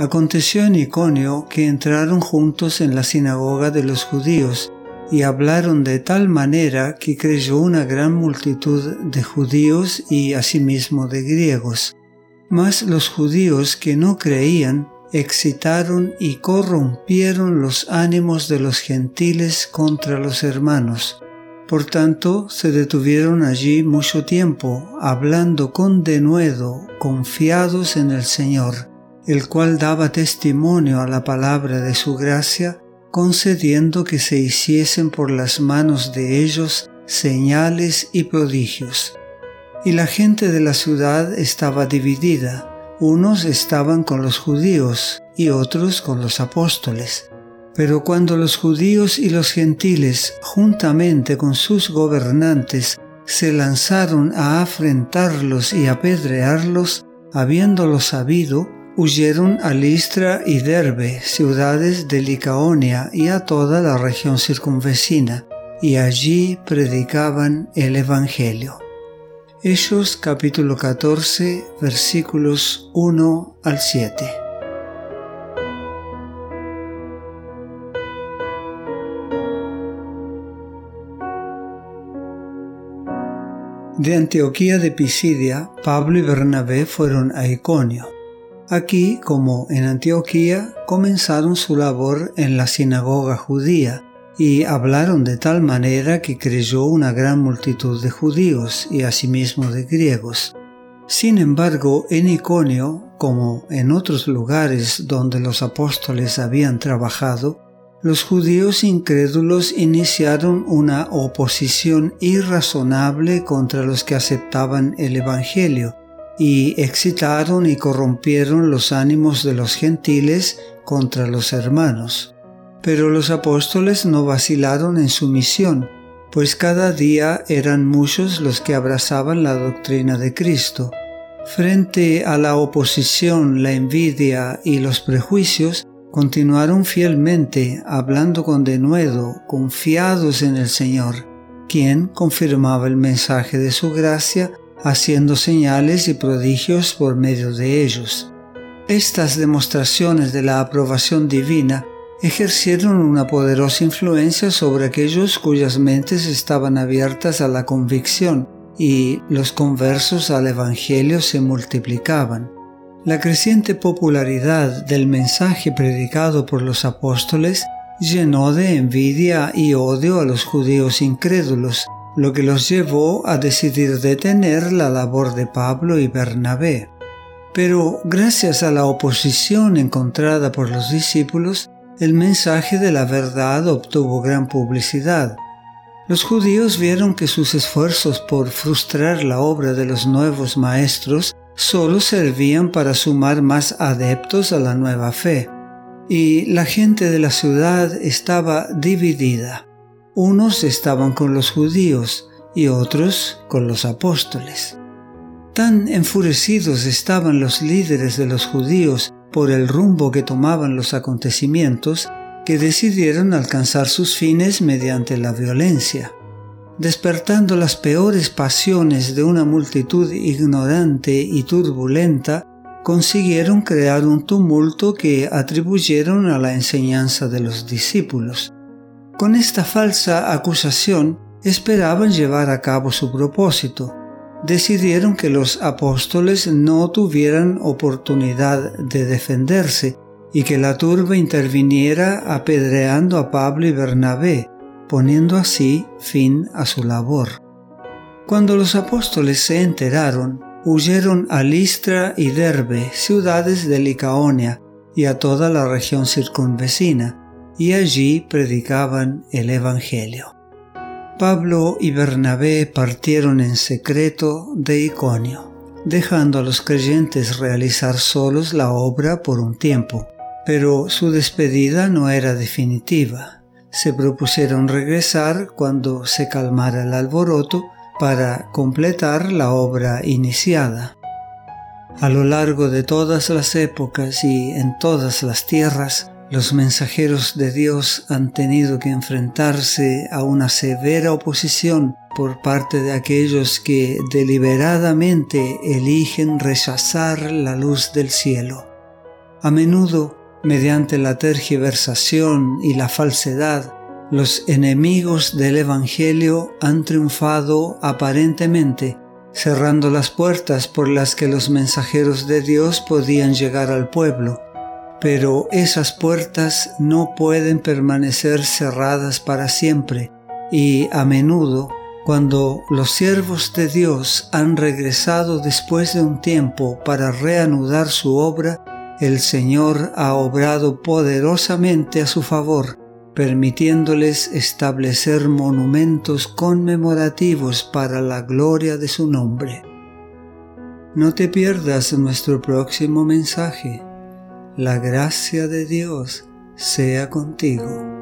Aconteció en Iconio que entraron juntos en la sinagoga de los judíos y hablaron de tal manera que creyó una gran multitud de judíos y asimismo de griegos. Mas los judíos que no creían excitaron y corrompieron los ánimos de los gentiles contra los hermanos. Por tanto, se detuvieron allí mucho tiempo, hablando con denuedo, confiados en el Señor el cual daba testimonio a la palabra de su gracia, concediendo que se hiciesen por las manos de ellos señales y prodigios. Y la gente de la ciudad estaba dividida, unos estaban con los judíos y otros con los apóstoles. Pero cuando los judíos y los gentiles, juntamente con sus gobernantes, se lanzaron a afrentarlos y apedrearlos, habiéndolo sabido, huyeron a Listra y Derbe, ciudades de Licaonia y a toda la región circunvecina, y allí predicaban el Evangelio. Hechos capítulo 14 versículos 1 al 7. De Antioquía de Pisidia, Pablo y Bernabé fueron a Iconio Aquí, como en Antioquía, comenzaron su labor en la sinagoga judía y hablaron de tal manera que creyó una gran multitud de judíos y asimismo de griegos. Sin embargo, en Iconio, como en otros lugares donde los apóstoles habían trabajado, los judíos incrédulos iniciaron una oposición irrazonable contra los que aceptaban el Evangelio y excitaron y corrompieron los ánimos de los gentiles contra los hermanos. Pero los apóstoles no vacilaron en su misión, pues cada día eran muchos los que abrazaban la doctrina de Cristo. Frente a la oposición, la envidia y los prejuicios, continuaron fielmente hablando con denuedo, confiados en el Señor, quien confirmaba el mensaje de su gracia haciendo señales y prodigios por medio de ellos. Estas demostraciones de la aprobación divina ejercieron una poderosa influencia sobre aquellos cuyas mentes estaban abiertas a la convicción y los conversos al Evangelio se multiplicaban. La creciente popularidad del mensaje predicado por los apóstoles llenó de envidia y odio a los judíos incrédulos, lo que los llevó a decidir detener la labor de Pablo y Bernabé. Pero gracias a la oposición encontrada por los discípulos, el mensaje de la verdad obtuvo gran publicidad. Los judíos vieron que sus esfuerzos por frustrar la obra de los nuevos maestros solo servían para sumar más adeptos a la nueva fe, y la gente de la ciudad estaba dividida. Unos estaban con los judíos y otros con los apóstoles. Tan enfurecidos estaban los líderes de los judíos por el rumbo que tomaban los acontecimientos que decidieron alcanzar sus fines mediante la violencia, despertando las peores pasiones de una multitud ignorante y turbulenta, consiguieron crear un tumulto que atribuyeron a la enseñanza de los discípulos. Con esta falsa acusación esperaban llevar a cabo su propósito. Decidieron que los apóstoles no tuvieran oportunidad de defenderse y que la turba interviniera apedreando a Pablo y Bernabé, poniendo así fin a su labor. Cuando los apóstoles se enteraron, huyeron a Listra y Derbe, ciudades de Licaonia, y a toda la región circunvecina, y allí predicaban el Evangelio. Pablo y Bernabé partieron en secreto de Iconio, dejando a los creyentes realizar solos la obra por un tiempo, pero su despedida no era definitiva. Se propusieron regresar cuando se calmara el alboroto para completar la obra iniciada. A lo largo de todas las épocas y en todas las tierras, los mensajeros de Dios han tenido que enfrentarse a una severa oposición por parte de aquellos que deliberadamente eligen rechazar la luz del cielo. A menudo, mediante la tergiversación y la falsedad, los enemigos del Evangelio han triunfado aparentemente, cerrando las puertas por las que los mensajeros de Dios podían llegar al pueblo. Pero esas puertas no pueden permanecer cerradas para siempre y a menudo cuando los siervos de Dios han regresado después de un tiempo para reanudar su obra, el Señor ha obrado poderosamente a su favor, permitiéndoles establecer monumentos conmemorativos para la gloria de su nombre. No te pierdas nuestro próximo mensaje. La gracia de Dios sea contigo.